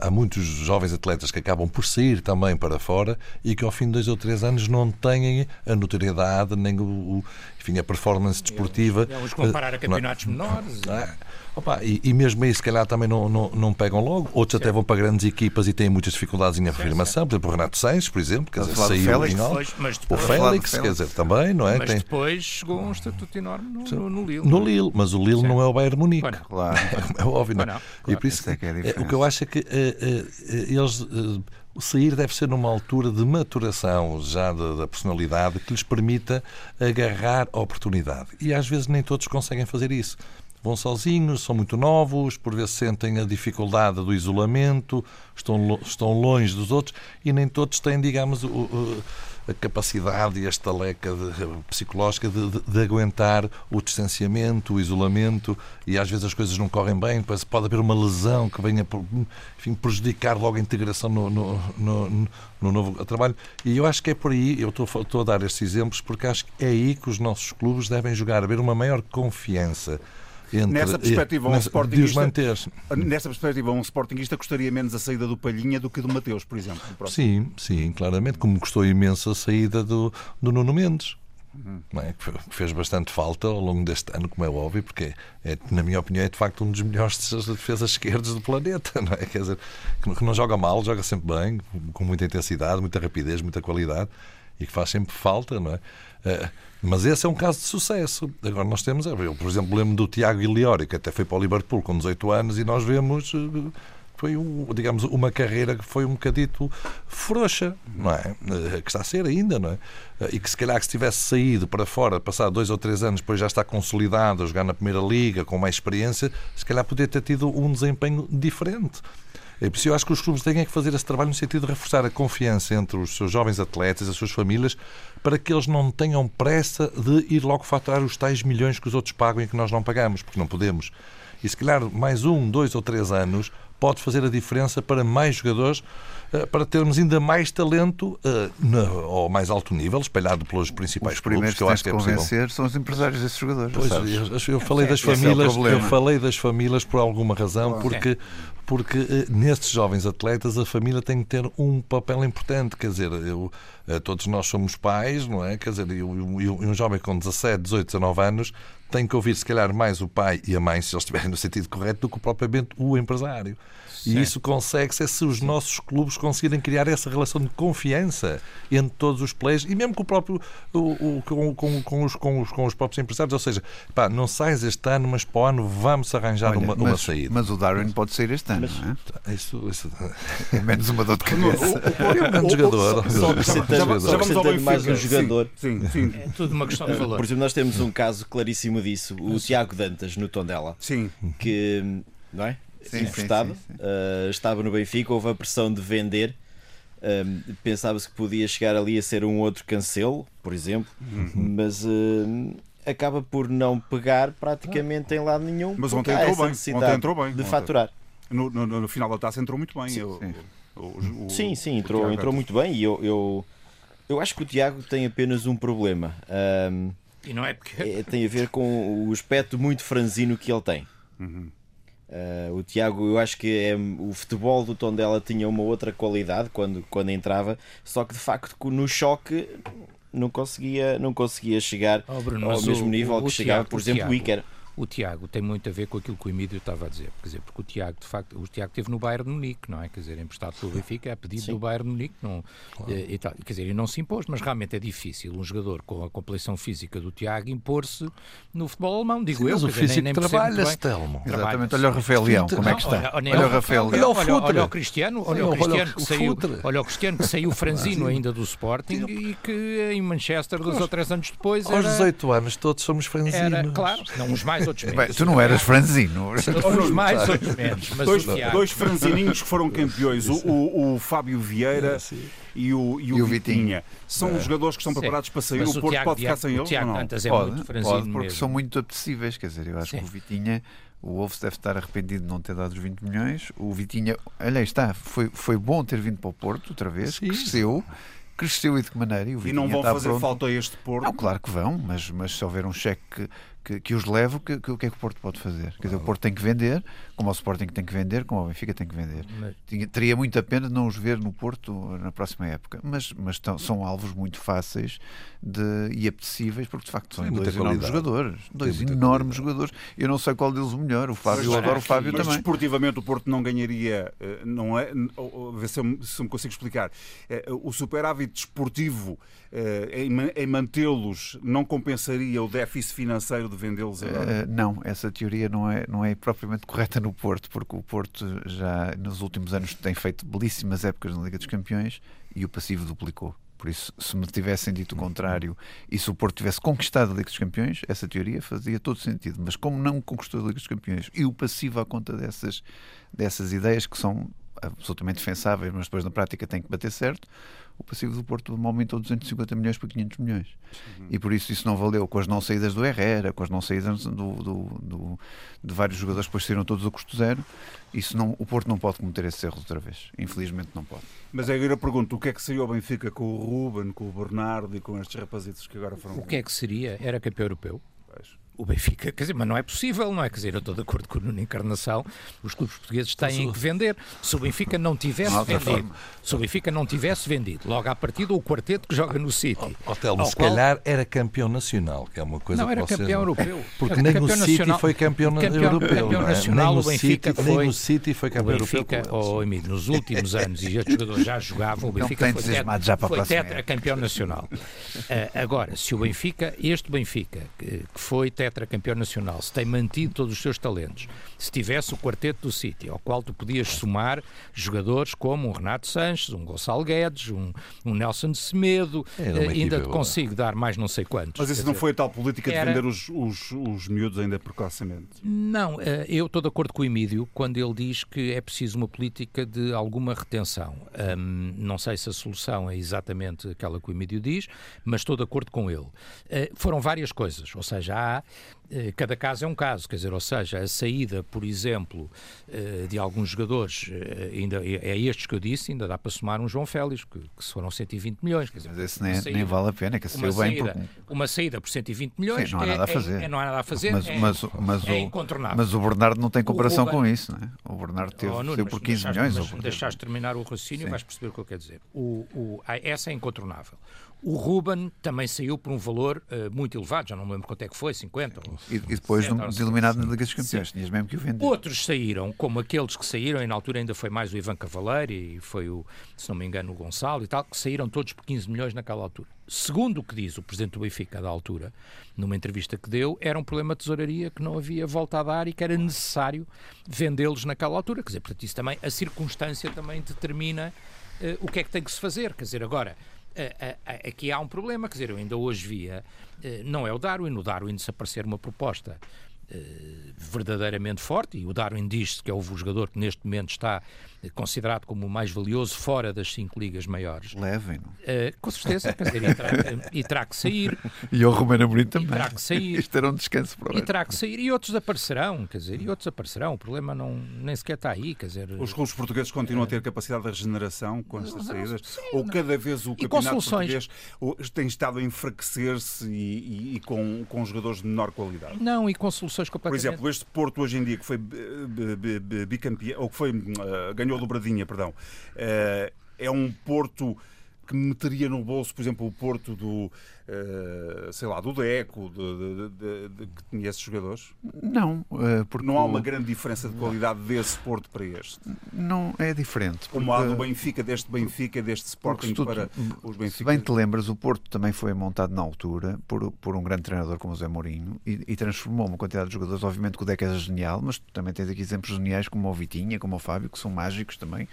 há muitos jovens atletas que acabam por sair também para fora e que ao fim de dois ou três anos não têm a notoriedade nem o, enfim, a performance desportiva. Vamos comparar a campeonatos não, menores. Não é? Opa, e, e, mesmo aí, se calhar, também não, não, não pegam logo. Outros certo. até vão para grandes equipas e têm muitas dificuldades em afirmação. Por exemplo, o Renato Sainz, por exemplo, quer dizer, saiu Félix, mas depois, o Félix, quer dizer, também, não é? Mas Tem... depois chegou um estatuto enorme no, no, no Lille. No Lille, mas o Lille certo. não é o Bayern Munique. Bueno, claro. é óbvio, não. É? Claro. E por isso, é que é o que eu acho é que uh, uh, eles. Uh, sair deve ser numa altura de maturação já da, da, personalidade que lhes permita agarrar a oportunidade. E às vezes nem todos conseguem fazer isso vão sozinhos, são muito novos, por vezes sentem a dificuldade do isolamento, estão, estão longe dos outros e nem todos têm, digamos, o, a capacidade e a estaleca de, psicológica de, de, de, aguentar o distanciamento, o isolamento e às vezes as coisas não correm bem, depois pode haver uma lesão que venha enfim, prejudicar logo a integração no, no, no, no novo trabalho. E eu acho que é por aí, eu estou, estou a dar estes exemplos porque acho que é aí que os nossos clubes devem jogar, haver uma maior confiança entre, nessa perspectiva, um nessa, sportingista, nessa perspectiva, um sportingista gostaria menos a saída do Palhinha do que do Mateus, por exemplo. Sim, sim, claramente, como gostou imenso a saída do, do Nuno Mendes. Uhum. É? que fez bastante falta ao longo deste ano, como é óbvio, porque, é, na minha opinião, é de facto um dos melhores defesas esquerdos do planeta. Não é? Quer dizer, que não joga mal, joga sempre bem, com muita intensidade, muita rapidez, muita qualidade e que faz sempre falta, não é? Eh, mas esse é um caso de sucesso. Agora nós temos, eu, por exemplo, lembro do Tiago Iliori, que até foi para o Liverpool com 18 anos, e nós vemos eh, foi digamos, uma carreira que foi um bocadito frouxa, não é? Eh, que está a ser ainda, não é? Eh, e que se calhar que se tivesse saído para fora, passado dois ou três anos, depois já está consolidado, a jogar na Primeira Liga, com mais experiência, se calhar poderia ter tido um desempenho diferente. É isso eu acho que os clubes têm que fazer esse trabalho no sentido de reforçar a confiança entre os seus jovens atletas, as suas famílias, para que eles não tenham pressa de ir logo faturar os tais milhões que os outros pagam e que nós não pagamos, porque não podemos. E se calhar mais um, dois ou três anos pode fazer a diferença para mais jogadores, para termos ainda mais talento eh, ao mais alto nível, espalhado pelos principais os clubes, que eu acho que é convencer são os empresários desses jogadores. Pois, eu, eu, falei das famílias, é eu falei das famílias por alguma razão, porque porque eh, nestes jovens atletas a família tem que ter um papel importante. Quer dizer, eu, eh, todos nós somos pais, não é? Quer dizer, e um jovem com 17, 18, 19 anos tem que ouvir, se calhar, mais o pai e a mãe, se eles estiverem no sentido correto, do que propriamente o empresário. E isso consegue-se é se os nossos clubes conseguirem criar essa relação de confiança entre todos os players e mesmo com o próprio o, o, com, com, com, os, com, os, com os próprios empresários. Ou seja, pá, não sais este ano, mas para o ano vamos arranjar Olha, uma, mas, uma saída. Mas o Darwin pode sair este ano, mas, não é? Isso, isso... É menos uma dor de cabeça. é um grande jogador. Só acrescentando mais um jogador. Sim, sim, É tudo uma questão de valor. Por exemplo, nós temos um caso claríssimo disso, o Tiago Dantas no Tondela. Sim. Que, não é? Sim, emprestado, sim, sim, uh, estava no Benfica, houve a pressão de vender. Uh, Pensava-se que podia chegar ali a ser um outro cancelo, por exemplo, uhum. mas uh, acaba por não pegar praticamente em lado nenhum. Mas ontem entrou, bem. ontem entrou bem. De faturar. No, no, no, final da taça entrou muito bem. Sim, eu, o, o, sim, sim, entrou, entrou muito bem e eu, eu, eu acho que o Tiago tem apenas um problema. Um, e não é porque. É, tem a ver com o aspecto muito franzino que ele tem. Uhum. Uh, o Tiago, eu acho que é, o futebol do Tondela tinha uma outra qualidade quando, quando entrava, só que de facto no choque não conseguia, não conseguia chegar oh, Bruno, ao mesmo o, nível o, que chegava, por exemplo, Tiago, o Iker o Tiago tem muito a ver com aquilo que o Emílio estava a dizer. Quer dizer, porque o Tiago, de facto, o Tiago esteve no Bayern de Munique, não é? Quer dizer, emprestado pelo Benfica, a pedido Sim. do Bayern de Munique, não, claro. e, e tal. quer dizer, e não se impôs, mas realmente é difícil um jogador com a complexão física do Tiago impor-se no futebol alemão, digo Sim, eu. Mas o físico nem, nem trabalha, Stelmo. Exatamente, olha o Rafael Leão, como é que está? Olha, olha, o Rafael Leão. Olha, olha, o Cristiano, olha o Cristiano que saiu, olha o Cristiano que saiu franzino ainda do Sporting e que em Manchester, dois ou três anos depois. Aos 18 anos todos somos franzinos. Era, claro, não uns mais, outros menos. Tu não eras franzino. Uns mais, outros menos. Mas dois, dois franzininhos que foram campeões, o, o, o Fábio Vieira e o, e o, e o Vitinha. Vitinha. São é. jogadores que estão preparados para sair. Mas o Porto Tiago, pode ficar sem eles? Tiago não? é pode, muito pode, porque mesmo. são muito apetecíveis. Quer dizer, eu acho Sim. que o Vitinha. O Wolves deve estar arrependido de não ter dado os 20 milhões. O Vitinha, olha aí está, foi, foi bom ter vindo para o Porto outra vez, Sim. cresceu cresceu e de que maneira. E, e não vão fazer pronto. falta a este Porto? Não, claro que vão, mas, mas se houver um cheque que, que os leve, o que, que, que, é que o Porto pode fazer? Quer dizer, o Porto tem que vender, como o Sporting tem que vender, como o Benfica tem que vender. Mas... Tinha, teria muita pena de não os ver no Porto na próxima época, mas, mas tão, são alvos muito fáceis de, e apetecíveis, porque de facto são dois enormes jogadores. Dois enormes jogadores. Eu não sei qual deles o melhor. O Fábio, mas, eu adoro o Fábio mas, também. Mas desportivamente o Porto não ganharia, eh, não é? Ver se eu, se me consigo explicar. Eh, o superávit desportivo em, em mantê-los não compensaria o déficit financeiro de vendê-los agora? Uh, não, essa teoria não é, não é propriamente correta no Porto, porque o Porto já nos últimos anos tem feito belíssimas épocas na Liga dos Campeões e o passivo duplicou. Por isso, se me tivessem dito o contrário e se o Porto tivesse conquistado a Liga dos Campeões, essa teoria fazia todo sentido. Mas como não conquistou a Liga dos Campeões e o passivo à conta dessas, dessas ideias que são absolutamente defensáveis, mas depois na prática tem que bater certo, o passivo do Porto aumentou 250 milhões para 500 milhões. Uhum. E por isso isso não valeu com as não saídas do Herrera, com as não saídas do, do, do, de vários jogadores que depois saíram todos a custo zero. Isso não, o Porto não pode cometer esse erro outra vez. Infelizmente não pode. Mas agora eu pergunto, o que é que seria o Benfica com o Ruben, com o Bernardo e com estes rapazitos que agora foram... O que é que seria? Era campeão europeu? Pois o Benfica, quer dizer, mas não é possível, não é? Quer dizer, eu estou de acordo com o Nuno Encarnação, os clubes portugueses têm que vender. Se o Benfica não tivesse vendido, se o Benfica não tivesse vendido, logo à partida o quarteto que joga no City. Oh, Telmo, se qual... calhar era campeão nacional, que é uma coisa Não, era campeão não... europeu. Porque era nem o City nacional... foi campeão, campeão europeu. Campeão é? nacional, nem o Benfica City, foi. Nem o City foi campeão o Benfica, europeu. Oh, Emílio, nos últimos anos, e outros jogadores já jogavam, o Benfica foi, tetra, já para foi tetra campeão nacional. Uh, agora, se o Benfica, este Benfica, que, que foi tetra campeão nacional, se tem mantido todos os seus talentos se tivesse o quarteto do City, ao qual tu podias somar jogadores como um Renato Sanches, um Gonçalo Guedes, um, um Nelson de Semedo, é ainda te consigo dar mais não sei quantos. Mas isso não dizer, foi a tal política de era... vender os, os, os miúdos ainda precocemente? Não, eu estou de acordo com o Emílio quando ele diz que é preciso uma política de alguma retenção. Um, não sei se a solução é exatamente aquela que o Emílio diz, mas estou de acordo com ele. Uh, foram várias coisas, ou seja, há eh, cada caso é um caso, quer dizer, ou seja, a saída, por exemplo, eh, de alguns jogadores, eh, ainda é estes que eu disse, ainda dá para somar um João Félix, que, que foram 120 milhões. Quer dizer, Mas esse nem, saída, nem vale a pena, que saiu bem saída, por... Uma saída por 120 milhões Sim, não há nada a fazer. É, é, não há nada a fazer, mas, é, mas, mas é o, incontornável. Mas o Bernardo não tem comparação com isso, não é? O Bernardo teve, oh, Nuno, por 15 milhões. Mas deixaste terminar o raciocínio e vais perceber o que eu quero dizer. O, o, essa é incontornável. O Ruben também saiu por um valor uh, muito elevado, já não me lembro quanto é que foi, 50 ou E, e depois 70, eliminado na Liga dos Campeões, tinhas mesmo que o vender. Outros saíram, como aqueles que saíram, e na altura ainda foi mais o Ivan Cavaleiro e foi o, se não me engano, o Gonçalo e tal, que saíram todos por 15 milhões naquela altura. Segundo o que diz o presidente do Benfica da altura, numa entrevista que deu, era um problema de tesouraria que não havia volta a dar e que era necessário vendê-los naquela altura. Quer dizer, portanto, isso também, a circunstância também determina uh, o que é que tem que se fazer. Quer dizer, agora aqui há um problema, quer dizer, eu ainda hoje via, eh, não é o Darwin, o Darwin desaparecer uma proposta verdadeiramente forte, e o Darwin diz que é o jogador que neste momento está considerado como o mais valioso fora das cinco ligas maiores. Levem, não? Uh, com certeza, quer dizer, e terá, e terá que sair. E o Romero Amorim também. E terá que sair. Isto era um descanso para o E terá que sair. E outros aparecerão, quer dizer, e outros aparecerão. O problema não, nem sequer está aí, quer dizer... Os clubes portugueses continuam a ter capacidade de regeneração com estas saídas? Sim, ou cada vez o campeonato português tem estado a enfraquecer-se e, e, e, com, com jogadores de menor qualidade? Não, e com soluções completamente... Por exemplo, este Porto hoje em dia que foi bicampeão, ou que foi, uh, ganhou a dobradinha, perdão, uh, é um Porto que meteria no bolso, por exemplo, o Porto do, uh, sei lá, do Deco, de, de, de, que tinha esses jogadores? Não, uh, porque não há uma grande diferença de qualidade desse Porto para este. Não é diferente. Como há do Benfica, deste Benfica, deste Sporting tu, para os Benfica. Se bem te lembras, o Porto também foi montado na altura por, por um grande treinador como o Zé Mourinho e, e transformou uma quantidade de jogadores. Obviamente que o Deco é genial, mas também tens aqui exemplos geniais como o Vitinha, como o Fábio, que são mágicos também.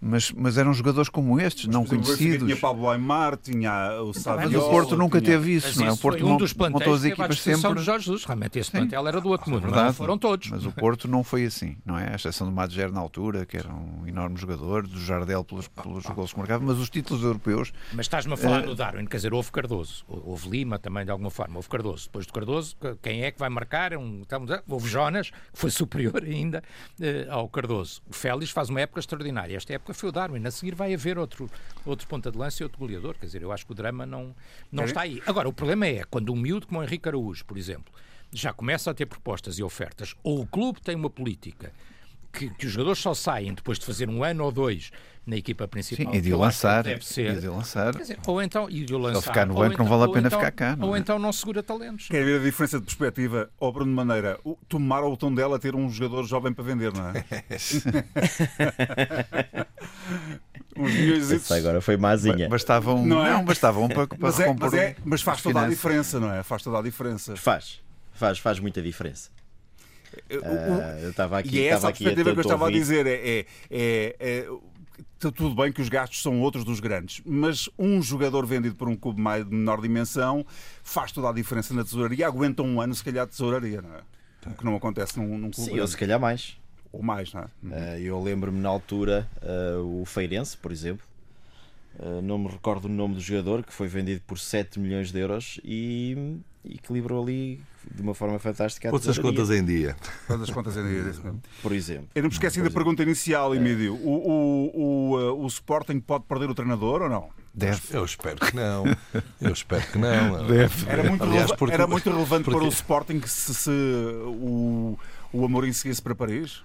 Mas, mas eram jogadores como estes, mas, não conhecidos. Tinha Pablo Aymar, tinha o Sábio. Mas o Porto nunca tinha... teve isso, não é? O Porto um dos montou as equipas sempre. De Jorge Jesus. Realmente esse plantel era do outro mundo, não foram todos. Mas o Porto não foi assim, não é? A exceção do Madger na altura, que era um enorme jogador, do Jardel pelos, pelos ah, gols que marcava, mas os títulos europeus. Mas estás-me a falar uh... no Darwin, quer dizer, houve Cardoso, houve Lima também de alguma forma, houve Cardoso. Depois do Cardoso, quem é que vai marcar? Um, houve Jonas, que foi superior ainda uh, ao Cardoso. O Félix faz uma época extraordinária. Esta época foi o Darwin. A seguir vai haver outro, outro ponta de lança e outro goleador. Quer dizer, eu acho que o drama não, não é. está aí. Agora, o problema é quando um miúdo como o Henrique Araújo, por exemplo, já começa a ter propostas e ofertas, ou o clube tem uma política que, que, os jogadores só saem depois de fazer um ano ou dois na equipa principal. Sim, e de o lançar. Deve ser. E de lançar. Dizer, ou então, e de o lançar. Ele ficar no banco então, não vale a pena então, ficar cá. Não ou é? então não segura talentos. Quer ver a diferença de perspectiva? Ou Bruno Maneira, tomar o tom dela ter um jogador jovem para vender, não é? Uns agora foi mazinha. Bastava um, não, é? não bastava um para, para mas, é, mas, é, mas faz toda a diferença, não é? Faz toda a diferença. Faz, faz, faz muita diferença. Uh, eu estava aqui, e é essa a perspectiva que eu estava a dizer. É, é, é, é, tudo bem que os gastos são outros dos grandes, mas um jogador vendido por um clube de menor dimensão faz toda a diferença na tesouraria. Aguenta um ano, se calhar, de tesouraria, não é? O que não acontece num, num clube. Sim, grande. ou se calhar mais. Ou mais, não é? Uh, eu lembro-me na altura uh, o Feirense, por exemplo. Uh, não me recordo o nome do jogador que foi vendido por 7 milhões de euros e equilibrou ali de uma forma fantástica. Pôs as contas em dia. Pôs as contas em dia, por exemplo. Eu não me esqueci da pergunta inicial, Emílio. O, o, o, o Sporting pode perder o treinador ou não? Deve. Eu espero que não. Eu espero que não. Deve. Era muito, Aliás, porque... era muito relevante porque... para o Sporting se, se o, o Amorim seguisse para Paris?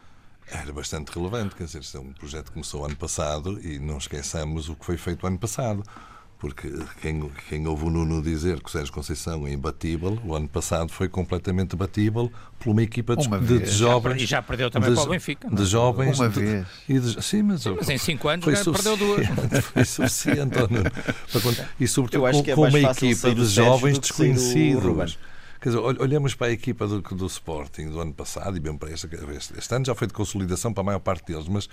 Era bastante relevante, quer dizer, é um projeto que começou ano passado e não esqueçamos o que foi feito ano passado. Porque quem, quem ouve o Nuno dizer que o Sérgio Conceição é imbatível, o ano passado foi completamente batível por uma equipa de, de, de jovens. E já perdeu também de, para o Benfica. De jovens. Uma vez. E de, sim, mas, sim, mas em 5 anos foi perdeu duas. Foi suficiente. e sobretudo com, é com uma equipa de jovens desconhecidos Quer dizer, olhamos para a equipa do, do Sporting do ano passado e bem para este, este ano já foi de consolidação para a maior parte deles, mas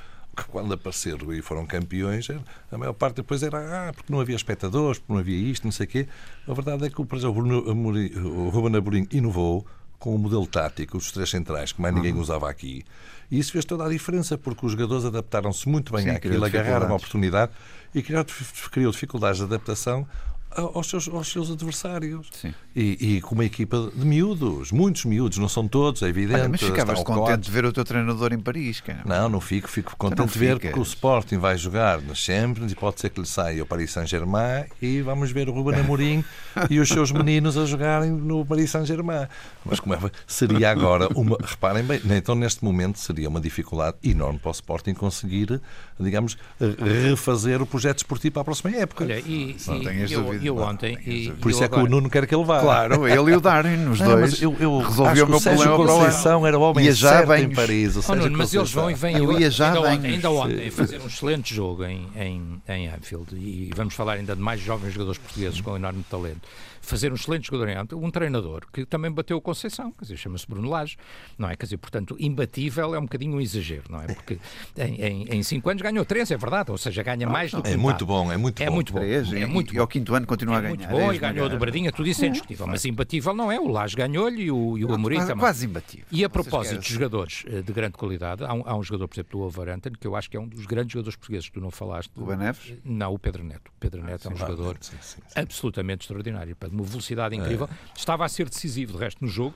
quando apareceram e foram campeões, a maior parte depois era ah, porque não havia espectadores, porque não havia isto, não sei o quê. A verdade é que, por exemplo, o Ruben Amorim inovou com o modelo tático, os três centrais, que mais ninguém uhum. usava aqui. E isso fez toda a diferença, porque os jogadores adaptaram-se muito bem Sim, àquilo, agarraram a oportunidade e criou, criou dificuldades de adaptação aos seus, aos seus adversários. E, e, com uma equipa de miúdos, muitos miúdos, não são todos, é evidente. Olha, mas ficavas contente de ver o teu treinador em Paris, cara. Não, não fico, fico contente de ver que o Sporting vai jogar nas Champions e pode ser que lhe saia o Paris Saint-Germain e vamos ver o Ruben Amorim e os seus meninos a jogarem no Paris Saint-Germain. Mas como é, seria agora uma. Reparem bem, então neste momento seria uma dificuldade enorme para o Sporting conseguir, digamos, refazer o projeto esportivo para a próxima época. Olha, e, e eu, eu, ontem. E, Por isso é que o Nuno quer que ele vá. Claro, ele e o Darwin, os dois. Eu, eu resolvi o meu problema para o Conceição era o homem ia já certo em Paris. Oh, Nuno, mas eles vão e vêm. Eu ia já ainda, ontem, ainda ontem fazer um excelente jogo em, em, em Anfield e vamos falar ainda de mais jovens jogadores portugueses com enorme talento fazer um excelente jogador em um treinador que também bateu o Conceição, quer dizer, chama-se Bruno Lage, não é? Quer dizer, portanto, imbatível é um bocadinho um exagero, não é? Porque em, em, em cinco anos ganhou três, é verdade, ou seja, ganha ah, mais do que É muito bom, é muito é bom. Muito bom três, é muito e, bom. ao quinto ano continua é a ganhar. muito bom e ganhou a dobradinha, tudo isso é indiscutível, mas imbatível não é, o Lage ganhou-lhe e o, e o Amorim também. Quase imbatível. E a propósito de jogadores eh, de grande qualidade, há um, há um jogador, por exemplo, do Wolverhampton, que eu acho que é um dos grandes jogadores portugueses que tu não falaste. O Beneves? Não, o Pedro Neto. O Pedro Neto ah, é um jogador sim, sim, absolutamente extraordinário, uma velocidade incrível incrível. Estava a ser decisivo, de resto, no jogo.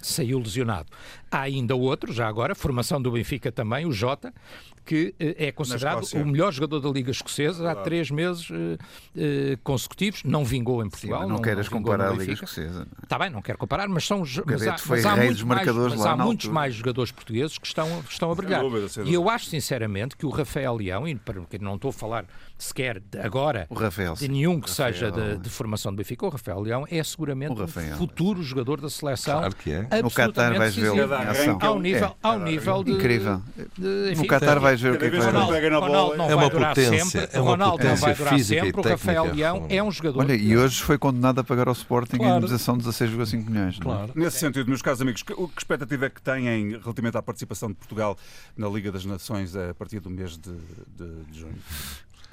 Saiu lesionado. Há ainda outro, já agora, formação do Benfica também, o Jota, que uh, é considerado o melhor jogador da Liga Escocesa há três meses uh, uh, consecutivos. Não vingou em Portugal. Sim, não, não queres comparar a Liga Escocesa. Está bem, não quero comparar, mas, são, mas há, mas há, muitos mais, mas há muitos mais jogadores portugueses que estão, que estão a brilhar. E eu acho, sinceramente, que o Rafael Leão, e não estou a falar sequer de agora Rafael, de nenhum que Rafael. seja de, de, formação do Benfica, o Rafael Leão é seguramente o, Rafael, futuro jogador da seleção. Claro que é. No Qatar vais ver em ação. Ao nível, é. ao nível de. Incrível. De, enfim, no Qatar vais ver o que é que vai Ronaldo não é vai durar potência, sempre. É Ronaldo não vai durar sempre. O Rafael Leão é um jogador. Olha, e hoje foi condenado a pagar ao Sporting claro. a indemnização de 16,5 milhões. É? Claro. Nesse sentido, meus caros amigos, que, que expectativa é que têm relativamente à participação de Portugal na Liga das Nações a partir do mês de, de, de junho?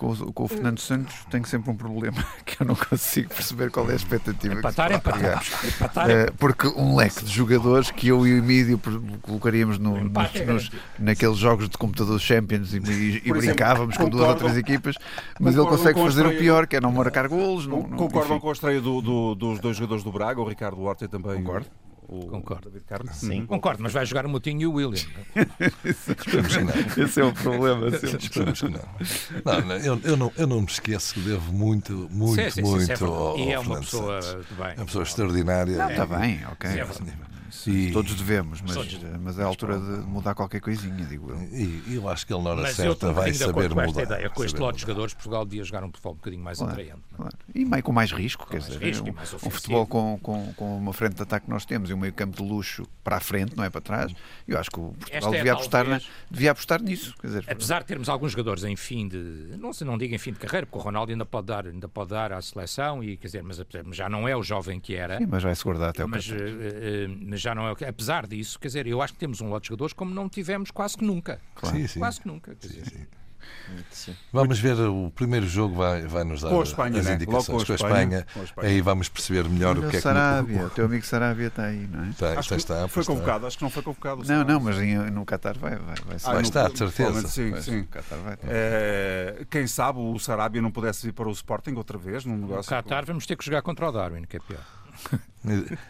Com, com o Fernando Santos tenho sempre um problema que eu não consigo perceber qual é a expectativa empatar, que se empatar, empatar, uh, porque um leque de jogadores que eu e o Emílio colocaríamos no, nos, é nos, naqueles jogos de computador Champions e, e, e brincávamos com duas ou três equipas mas ele consegue fazer o pior que é não marcar golos não, concordam com a estreia do, do, dos dois jogadores do Braga o Ricardo Horta também concordo o Concordo. David Carmo. Sim. Concordo, mas vai jogar o Moutinho e o William. Esperemos que não. Esse é o problema. Esperemos que não. não, não eu, eu, não eu não me esqueço que devo muito, muito, sim, sim, muito sim, é ao, E é uma pessoa, bem, uma pessoa extraordinária. Está bem, ok. É e... Todos devemos, mas, Todos. mas é a altura de mudar qualquer coisinha, digo eu. E eu acho que ele na hora mas certa vai saber mudar. Com esta ideia, com este lote de jogadores, Portugal devia jogar um futebol um bocadinho mais claro, atraente. É? Claro. E meio, com mais risco, com quer mais dizer, risco, um, um, futebol com, com, com uma frente de ataque que nós temos e um meio campo de luxo para a frente, não é para trás. Eu acho que o Portugal é devia, apostar na, devia apostar nisso. Quer dizer, Apesar de termos alguns jogadores em fim de. Não, não digo em fim de carreira, porque o Ronaldo ainda pode dar, ainda pode dar à seleção, e, quer dizer, mas já não é o jovem que era. Sim, mas vai-se guardar até o mas, uh, uh, mas já não é o que. Apesar disso, quer dizer, eu acho que temos um lote de jogadores como não tivemos quase que nunca. Claro. Sim, sim. Quase que nunca. Quer dizer. Sim, sim. Vamos ver, o primeiro jogo vai, vai nos dar Espanha, as né? indicações com a, Espanha, com a Espanha. Aí vamos perceber melhor o que é que. O teu amigo Sarabia está aí, não é? Está, acho está, foi convocado, acho que não foi convocado. Não, não, mas no Qatar vai, vai, vai, ah, vai estar, de certeza. Sim, vai, sim. Qatar vai é, quem sabe o Sarabia não pudesse ir para o Sporting outra vez num negócio. No Qatar vamos ter que jogar contra o Darwin, que é pior.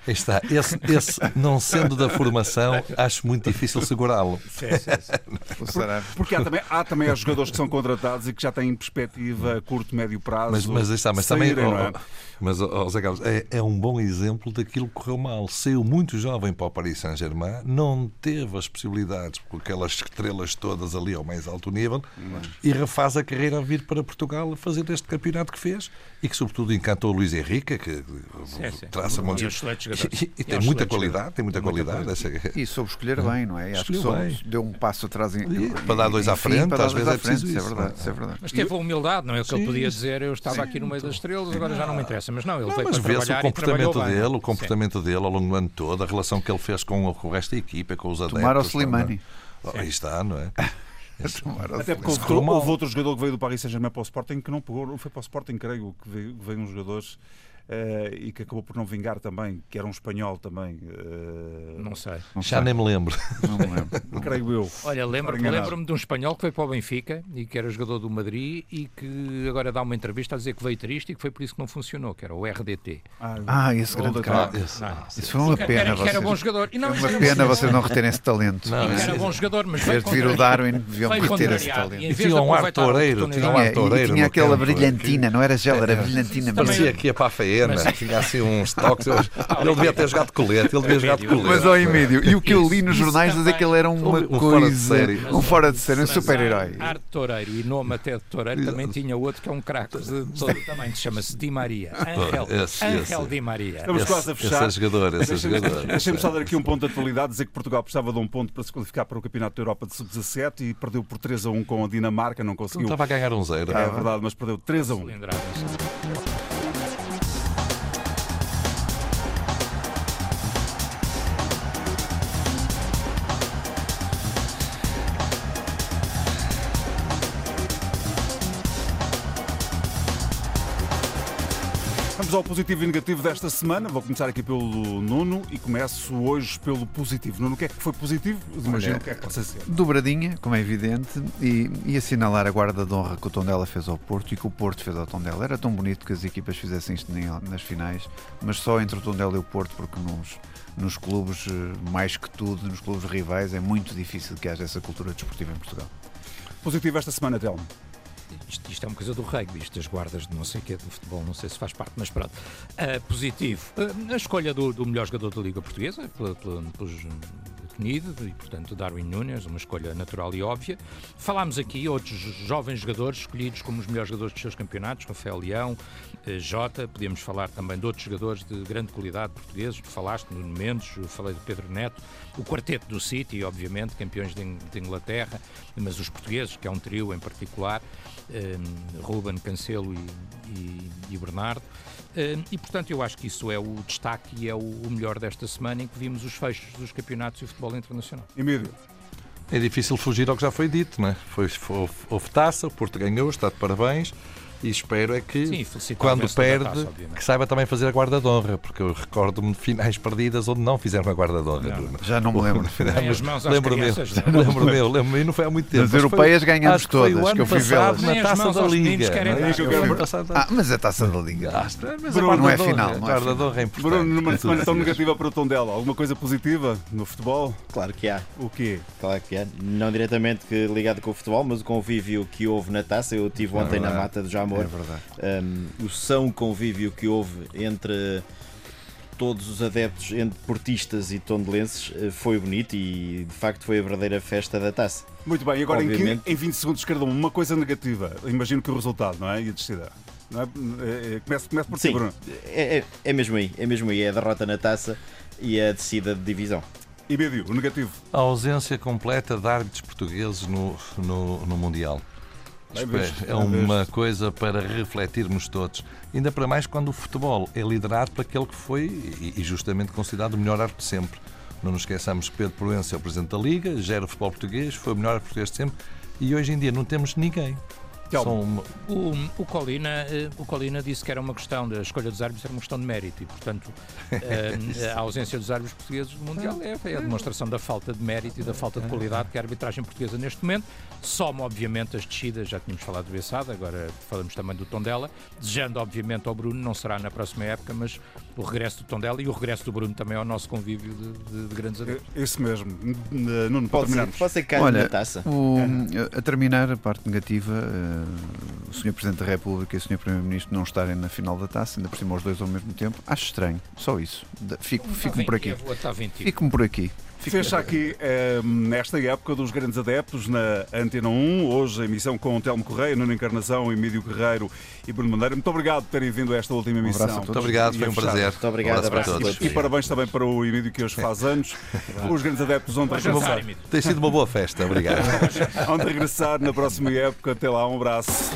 está. Esse, esse, não sendo da formação, acho muito difícil segurá-lo. Porque há também, há também os jogadores que são contratados e que já têm perspectiva a curto, médio prazo. Mas, mas está, mas saírem, também. Oh, mas, oh, Zé Carlos, é, é, um bom exemplo daquilo que correu mal. Saiu muito jovem para o Paris Saint-Germain, não teve as possibilidades, com aquelas estrelas todas ali ao mais alto nível, mas... e refaz a carreira a vir para Portugal a fazer este campeonato que fez e que, sobretudo, encantou o Luís Henrique, que sim, sim. traça montes jogadores. E, e tem muita qualidade, tem muita qualidade. E soube escolher bem, não é? Acho que bem. deu um passo atrás em, e, para dar dois à frente, às vezes é preciso isso. É verdade, isso é verdade. Mas teve a humildade, não é? O que ele podia dizer, eu estava aqui no meio das estrelas, agora já não me interessa. Mas não, ele veio para trabalhar o comportamento dele, o comportamento dele ao longo do ano todo, a relação que ele fez com o resto da equipa, com os adeptos. Tomar o Slimani. Aí está, não é? Até porque houve, houve outro jogador que veio do Paris Saint-Germain para o Sporting que não pegou, não foi para o Sporting, creio, que veio, veio uns jogadores Uh, e que acabou por não vingar também, que era um espanhol também. Uh, não sei. Não Já sei. nem me lembro. Não me lembro. Creio eu. Olha, lembro-me lembro de um espanhol que foi para o Benfica e que era jogador do Madrid e que agora dá uma entrevista a dizer que veio triste e que foi por isso que não funcionou, que era o RDT. Ah, ah esse grande cara. Isso, isso foi uma pena. Era, vocês, era bom jogador. E não, foi uma pena vocês não reterem esse talento. Não, era bom jogador, mas veio de vir o Darwin, deviam reter esse talento. Tinha um ar toureiro. Tinha um ar toureiro. Tinha aquela brilhantina, não era gel, era brilhantina. Parecia que ia para a faena, tinha assim uns toques. Ele devia ter jogado de colete, ele devia jogar de colete. Mas ao Emílio, e o que eu li nos jornais dizer que ele era uma um coisa. Um fora de série, um super-herói. Arte Toureiro e nome até de Toureiro também tinha outro que é um craque de todo tamanho, que chama-se Di Maria. Angel, Angel Di Maria. Estamos quase a fechar. Esse jogador, esse jogador. Deixem-me só dar aqui um ponto de atualidade, dizer que Portugal precisava de um ponto para se qualificar para o Campeonato da Europa de Sub-17 e perdeu por 3 a 1 com a Dinamarca, não conseguiu. Estava a ganhar um zero. É verdade, mas perdeu 3 a 1. Ao positivo e negativo desta semana. Vou começar aqui pelo Nuno e começo hoje pelo positivo. Nuno, o que é que foi positivo? Imagino o que é que possa ser. Dobradinha, como é evidente, e, e assinalar a guarda de honra que o Tondela fez ao Porto e que o Porto fez ao Tondela. Era tão bonito que as equipas fizessem isto nas finais, mas só entre o Tondela e o Porto, porque nos, nos clubes, eh, mais que tudo, nos clubes rivais, é muito difícil que haja essa cultura desportiva em Portugal. Positivo esta semana, Telmo isto, isto, é uma coisa do rugby, isto das guardas de não sei o que do futebol, não sei se faz parte, mas pronto. Uh, positivo, uh, a escolha do, do, melhor jogador da Liga Portuguesa, pelos e, portanto, Darwin Nunes, uma escolha natural e óbvia. Falámos aqui outros jovens jogadores escolhidos como os melhores jogadores dos seus campeonatos, Rafael Leão, eh, Jota, podíamos falar também de outros jogadores de grande qualidade portugueses, tu falaste, Nuno Mendes, falei de Pedro Neto, o quarteto do City, obviamente, campeões de, Inglaterra, mas os portugueses, que é um trio em particular, eh, Ruben, Cancelo e, e, e Bernardo. E, portanto, eu acho que isso é o destaque e é o melhor desta semana em que vimos os fechos dos campeonatos e o futebol internacional. Emílio. É difícil fugir ao que já foi dito, não é? Foi, foi, houve taça, o Porto ganhou, está de parabéns e espero é que Sim, quando perde taça, que saiba também fazer a guarda de honra, porque eu recordo-me de finais perdidas onde não fizeram a guarda de honra. Não, já não me lembro. Lembro-me, lembro-me, lembro-me, não foi há muito tempo. As europeias ganhamos todas, que eu fui vê-las. Na taça da Liga. Ah, mas a taça da Liga. Não é final. A guarda de honra é importante. Bruno, numa semana tão negativa para o tom dela, alguma coisa positiva no futebol? Claro que há. O quê? Claro que há. Não diretamente ligado com o futebol, mas o convívio que houve na taça. Eu tive ontem na mata do Jamor amor. É verdade. Um, o são convívio que houve entre todos os adeptos, entre portistas e tondelenses, eh, foi bonito e de facto foi a verdadeira festa da taça. Muito bem, e agora Obviamente... em 20 segundos cada um, uma coisa negativa. Imagino que o resultado, não é? E a descida. Não é? é, é começa, começa por Sim, Bruno. É, é, é mesmo aí, é mesmo aí. É a derrota na taça e a descida de divisão. E Bídio, o negativo? A ausência completa de árbitros portugueses no, no, no Mundial é uma coisa para refletirmos todos. Ainda para mais quando o futebol é liderado por aquele que foi e justamente considerado o melhor árbitro de sempre. Não nos esqueçamos que Pedro Proença é o presidente da Liga, gera o futebol português, foi o melhor português de sempre e hoje em dia não temos ninguém. Uma... O, o, Colina, eh, o Colina disse que era uma questão, da escolha dos árbitros era uma questão de mérito e, portanto, eh, a ausência dos árbitros portugueses do Mundial é, é, a demonstração da falta de mérito e da falta de qualidade que a arbitragem portuguesa neste momento soma, obviamente, as descidas, já tínhamos falado do Bessada, agora falamos também do Tondela, desejando, obviamente, ao Bruno, não será na próxima época, mas o regresso do Tondela e o regresso do Bruno também ao nosso convívio de, de, de grandes adeptos. Isso mesmo. Nuno, terminarmos. Pode ser caro Olha, taça. O, a terminar a parte negativa, uh, o Sr. Presidente da República e o Sr. Primeiro-Ministro não estarem na final da taça, ainda por cima os dois ao mesmo tempo, acho estranho. Só isso. Fico, fico por aqui. Fico-me por aqui. Fecha aqui nesta época dos grandes adeptos na Antena 1. Hoje a emissão com o Telmo Correia, Nuno Encarnação, Emílio Guerreiro e Bruno Bandeira. Muito obrigado por terem vindo a esta última emissão. Um Muito obrigado, foi um prazer. Muito obrigado, um abraço, abraço a todos. E parabéns também para o Emílio que hoje faz anos. Os grandes adeptos onde regressar. Tem sido uma boa festa, obrigado. onde regressar na próxima época. Até lá, um abraço.